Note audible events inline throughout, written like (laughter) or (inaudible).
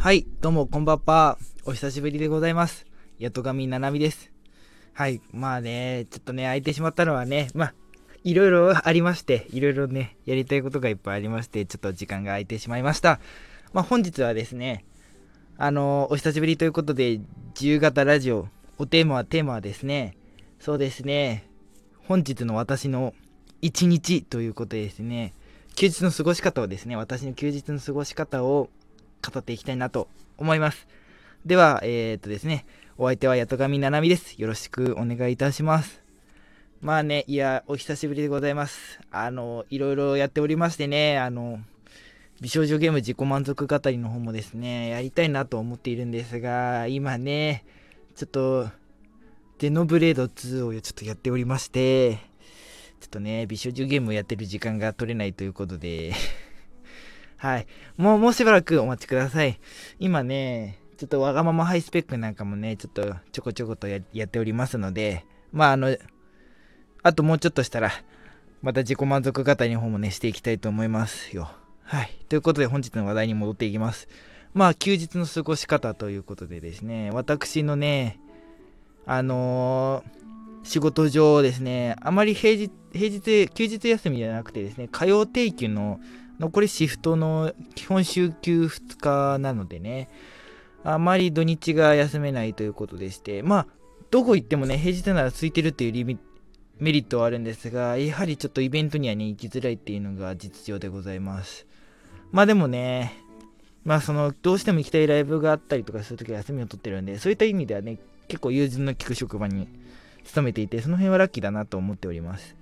はい、どうもこんばんは。お久しぶりでございます。やとがみななみです。はい、まあね、ちょっとね、空いてしまったのはね、まあ、いろいろ (laughs) ありまして、いろいろね、やりたいことがいっぱいありまして、ちょっと時間が空いてしまいました。まあ、本日はですね、あのお久しぶりということで、自由形ラジオ、おテーマはテーマはですね、そうですね、本日の私の一日ということでですね、休日の過ごし方をですね、私の休日の過ごし方を語っていきたいなと思います。では、えー、っとですね、お相手は八戸上七海です。よろしくお願いいたします。まあね、いや、お久しぶりでございます。あの、いろいろやっておりましてね、あの、美少女ゲーム自己満足語りの方もですね、やりたいなと思っているんですが、今ね、ちょっと、デノブレード2をちょっとやっておりまして、ちょっとね、美少女ゲームをやってる時間が取れないということで、はい。もう、もうしばらくお待ちください。今ね、ちょっとわがままハイスペックなんかもね、ちょっとちょこちょことやっておりますので、まあ、あの、あともうちょっとしたら、また自己満足型の方もね、していきたいと思いますよ。はい。ということで本日の話題に戻っていきます。まあ、休日の過ごし方ということでですね、私のね、あのー仕事上ですね、あまり平日、平日、休日休みじゃなくてですね、火曜定休の残りシフトの基本週休2日なのでね、あまり土日が休めないということでして、まあ、どこ行ってもね、平日なら空いてるっていうリミメリットはあるんですが、やはりちょっとイベントにはね、行きづらいっていうのが実情でございます。まあでもね、まあその、どうしても行きたいライブがあったりとかするときは休みを取ってるんで、そういった意味ではね、結構友人の利く職場に勤めていて、その辺はラッキーだなと思っております。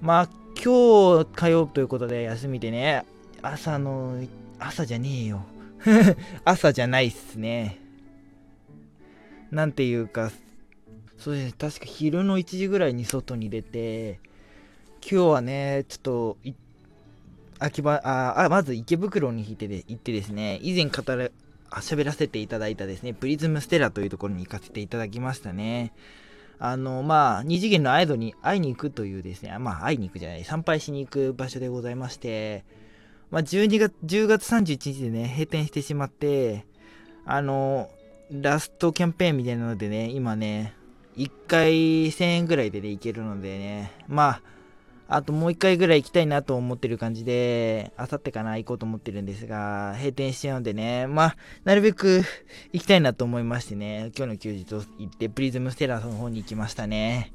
まあ、今日火曜ということで休みでね、朝の、朝じゃねえよ。(laughs) 朝じゃないっすね。なんていうか、そうですね、確か昼の1時ぐらいに外に出て、今日はね、ちょっと、秋葉ああ、まず池袋に行ってで行ってですね、以前語る、喋らせていただいたですね、プリズムステラというところに行かせていただきましたね。あの、まあ、二次元のアイドルに会いに行くというですね、まあ、会いに行くじゃない、参拝しに行く場所でございまして、まあ、12月、10月31日でね、閉店してしまって、あの、ラストキャンペーンみたいなのでね、今ね、1回1000円ぐらいでね、行けるのでね、まあ、あともう1回ぐらい行きたいなと思ってる感じで、あさってかな行こうと思ってるんですが、閉店しちゃうんでね、まあ、なるべく行きたいなと思いましてね、今日の休日を行って、プリズムステラーの方に行きましたね。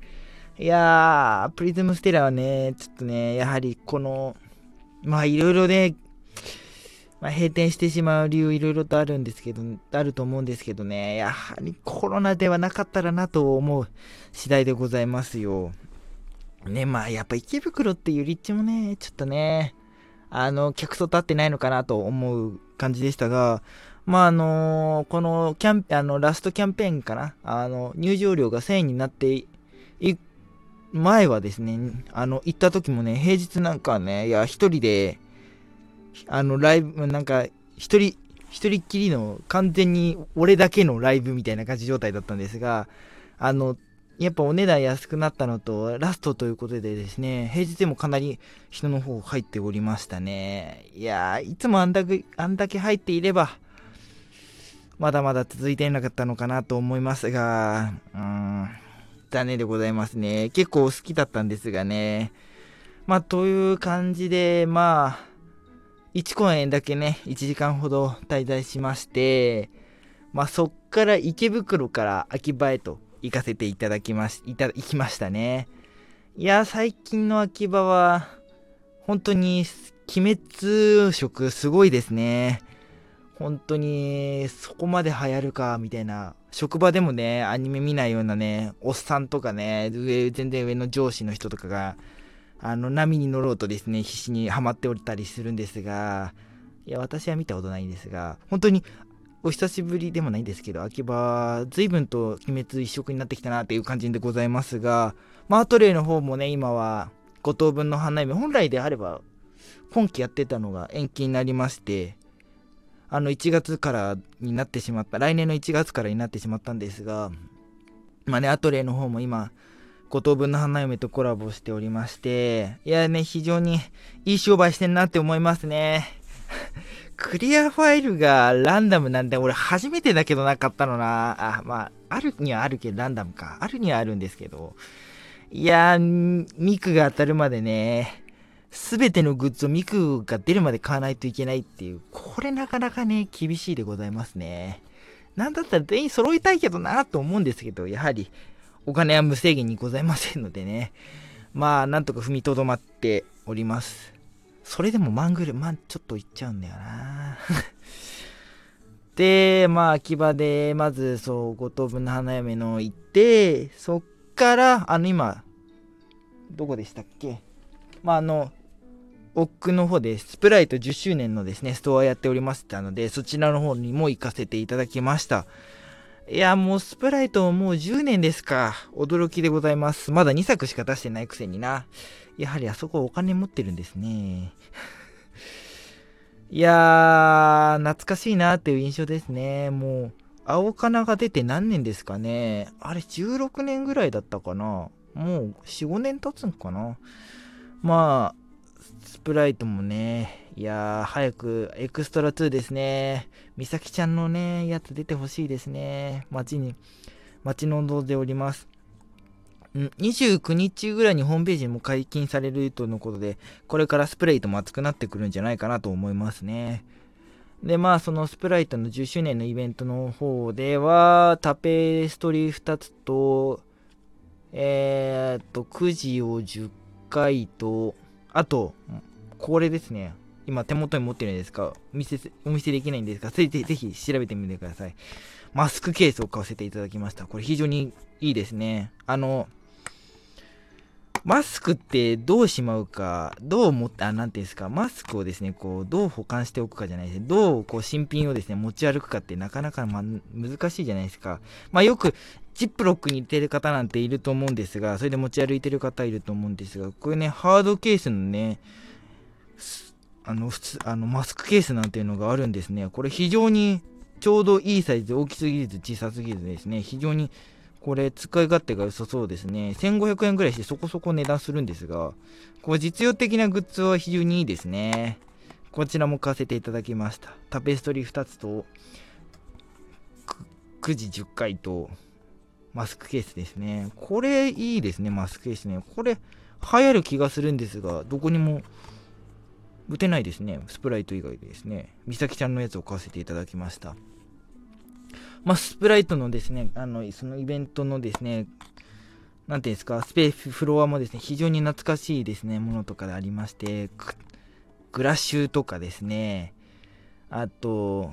いやー、プリズムステラーはね、ちょっとね、やはりこの、まあいろいろね、まあ、閉店してしまう理由いろいろとあるんですけど、あると思うんですけどね、やはりコロナではなかったらなと思う次第でございますよ。ね、まあやっぱ池袋っていう立地もね、ちょっとね、あの、客層立ってないのかなと思う感じでしたが、まああのこのキャンあの、ラストキャンペーンかな、あの、入場料が1000円になってい前はですね、あの、行った時もね、平日なんかね、いや、一人で、あの、ライブ、なんか、一人、一人っきりの完全に俺だけのライブみたいな感じ状態だったんですが、あの、やっぱお値段安くなったのと、ラストということでですね、平日でもかなり人の方入っておりましたね。いやー、いつもあんだけ、あんだけ入っていれば、まだまだ続いていなかったのかなと思いますが、うーん、残念でございますね。結構好きだったんですがね。まあ、という感じで、まあ、1公演だけね、1時間ほど滞在しまして、まあ、そっから池袋から秋葉へと行かせていただきまし、いた、行きましたね。いや、最近の秋葉は、本当に、鬼滅色すごいですね。本当に、そこまで流行るか、みたいな。職場でもね、アニメ見ないようなね、おっさんとかね、上、全然上の上司の人とかが、あの、波に乗ろうとですね、必死にハマっておったりするんですが、いや、私は見たことないんですが、本当に、お久しぶりでもないんですけど、秋葉、随分と鬼滅一色になってきたなっていう感じでございますが、まあ、アトレイの方もね、今は、5等分の花嫁、本来であれば、今期やってたのが延期になりまして、あの、1月からになってしまった、来年の1月からになってしまったんですが、まあね、アトレイの方も今、5等分の花嫁とコラボしておりまして、いやね、非常にいい商売してんなって思いますね。クリアファイルがランダムなんで、俺初めてだけどなかったのな。あ、まあ、あるにはあるけど、ランダムか。あるにはあるんですけど。いやー、ミクが当たるまでね、すべてのグッズをミクが出るまで買わないといけないっていう、これなかなかね、厳しいでございますね。なんだったら全員揃いたいけどなと思うんですけど、やはりお金は無制限にございませんのでね。まあ、なんとか踏みとどまっております。それでもマングル、まあ、ちょっといっちゃうんだよな (laughs) で、まあ、秋葉で、まず、そう、五等分の花嫁の行って、そっから、あの、今、どこでしたっけ？まあ、あの、奥の方でスプライト10周年のですね、ストアやっておりましたので、そちらの方にも行かせていただきました。いや、もうスプライトもう10年ですか。驚きでございます。まだ2作しか出してないくせにな。やはりあそこお金持ってるんですね。(laughs) いやー、懐かしいなっていう印象ですね。もう、青かなが出て何年ですかね。あれ、16年ぐらいだったかな。もう、4、5年経つんかな。まあ、スプライトもね、いやー、早くエクストラ2ですね。美咲ちゃんのね、やつ出てほしいですね。街に、街の望んでおります。29日ぐらいにホームページも解禁されるとのことで、これからスプレイトも熱くなってくるんじゃないかなと思いますね。で、まあ、そのスプライトの10周年のイベントの方では、タペストリー2つと、えー、っと、くじを10回と、あと、これですね。今手元に持ってるんですか？お見せ、お見せできないんですが、ぜひぜひ調べてみてください。マスクケースを買わせていただきました。これ非常にいいですね。あの、マスクってどうしまうか、どう思って、あ、なんていうんですか、マスクをですね、こう、どう保管しておくかじゃないですどう、こう、新品をですね、持ち歩くかってなかなか、ま難しいじゃないですか。まあ、よく、ジップロックに似てる方なんていると思うんですが、それで持ち歩いてる方いると思うんですが、これね、ハードケースのね、あの、普通、あの、マスクケースなんていうのがあるんですね。これ非常にちょうどいいサイズ、大きすぎず小さすぎずですね、非常にこれ使い勝手が良さそうですね。1500円ぐらいしてそこそこ値段するんですが、これ実用的なグッズは非常にいいですね。こちらも買わせていただきました。タペストリー2つと、9時10回と、マスクケースですね。これいいですね、マスクケースね。これ流行る気がするんですが、どこにも打てないですね。スプライト以外でですね。美咲ちゃんのやつを買わせていただきました。まあ、スプライトのですね、あの、そのイベントのですね、なんていうんですか、スペースフロアもですね、非常に懐かしいですね、ものとかでありまして、グラッシュとかですね、あと、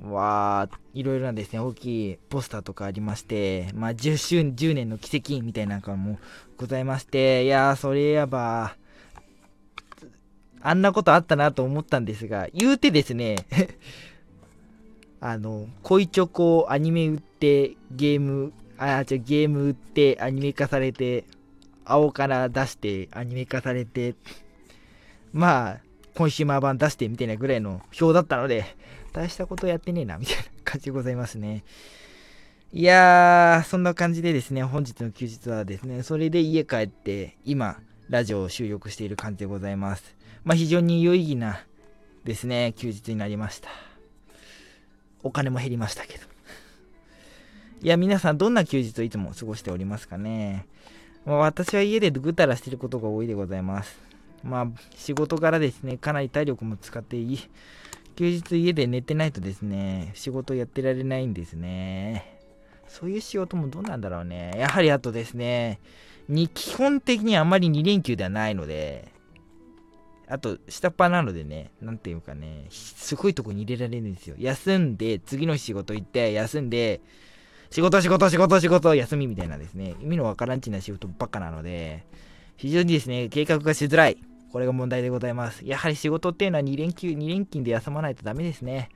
わー、いろいろなですね、大きいポスターとかありまして、まあ、10周、10年の奇跡みたいなのもございまして、いやー、それやばあんなことあったなと思ったんですが、言うてですね (laughs) あの、恋チョコアニメ売ってゲーム、あ、じゃゲーム売ってアニメ化されて、青から出してアニメ化されて、まあ、コンシューマー版出してみたいなぐらいの表だったので、大したことやってねえな、みたいな感じでございますね。いやー、そんな感じでですね、本日の休日はですね、それで家帰って、今、ラジオを収録している感じでございます。まあ、非常に有意義なですね、休日になりました。お金も減りましたけど。いや、皆さんどんな休日をいつも過ごしておりますかね。まあ、私は家でぐたらしてることが多いでございます。まあ、仕事からですね、かなり体力も使っていい。休日家で寝てないとですね、仕事やってられないんですね。そういう仕事もどうなんだろうね。やはりあとですね、に基本的にあまり2連休ではないので、あと、下っ端なのでね、なんていうかね、すごいとこに入れられるんですよ。休んで、次の仕事行って、休んで、仕事仕事仕事仕事休みみたいなですね、意味のわからんちな仕事ばっかなので、非常にですね、計画がしづらい。これが問題でございます。やはり仕事っていうのは2連休、2連勤で休まないとダメですね。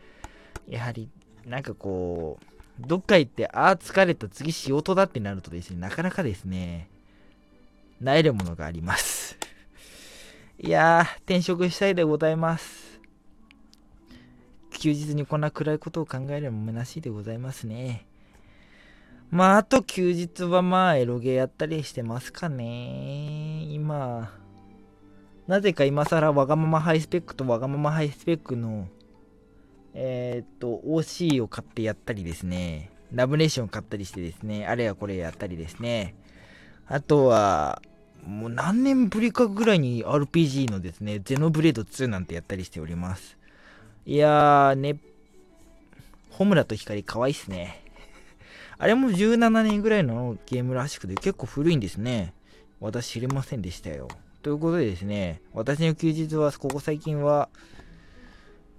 やはり、なんかこう、どっか行って、ああ、疲れた、次仕事だってなるとですね、なかなかですね、なえるものがあります。いやー、転職したいでございます。休日にこんな暗いことを考えれば虚しいでございますね。まあ、あと休日はまあ、エロゲーやったりしてますかね。今、なぜか今更わがままハイスペックとわがままハイスペックのえー、っと、OC を買ってやったりですね、ラブネーション買ったりしてですね、あれやこれやったりですね、あとは、もう何年ぶりかぐらいに RPG のですね、ゼノブレード2なんてやったりしております。いやーね、ホムラと光可愛いっすね。(laughs) あれも17年ぐらいのゲームらしくて結構古いんですね。私知りませんでしたよ。ということでですね、私の休日はここ最近は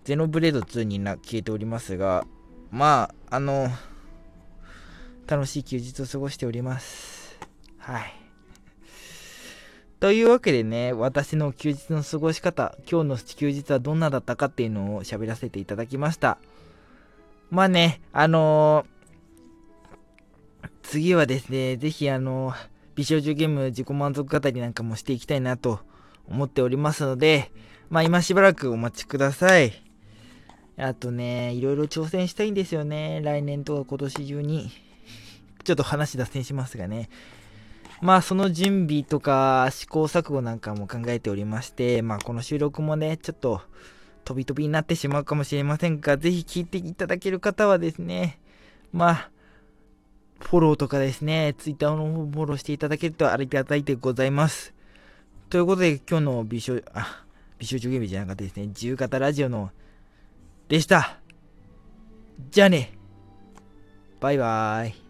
ゼノブレード2にな消えておりますが、まあ、あの、楽しい休日を過ごしております。はい。というわけでね、私の休日の過ごし方、今日の休日はどんなだったかっていうのを喋らせていただきました。まあね、あのー、次はですね、ぜひあのー、美少女ゲーム自己満足語りなんかもしていきたいなと思っておりますので、まあ今しばらくお待ちください。あとね、いろいろ挑戦したいんですよね。来年とか今年中に。ちょっと話脱線しますがね。まあその準備とか試行錯誤なんかも考えておりまして、まあこの収録もね、ちょっと飛び飛びになってしまうかもしれませんが、ぜひ聞いていただける方はですね、まあ、フォローとかですね、ツイッターの方フォローしていただけるとありがたいでございます。ということで、今日の美少、あ、美少女ゲームじゃなかったですね、自由形ラジオの、でした。じゃあね。バイバーイ。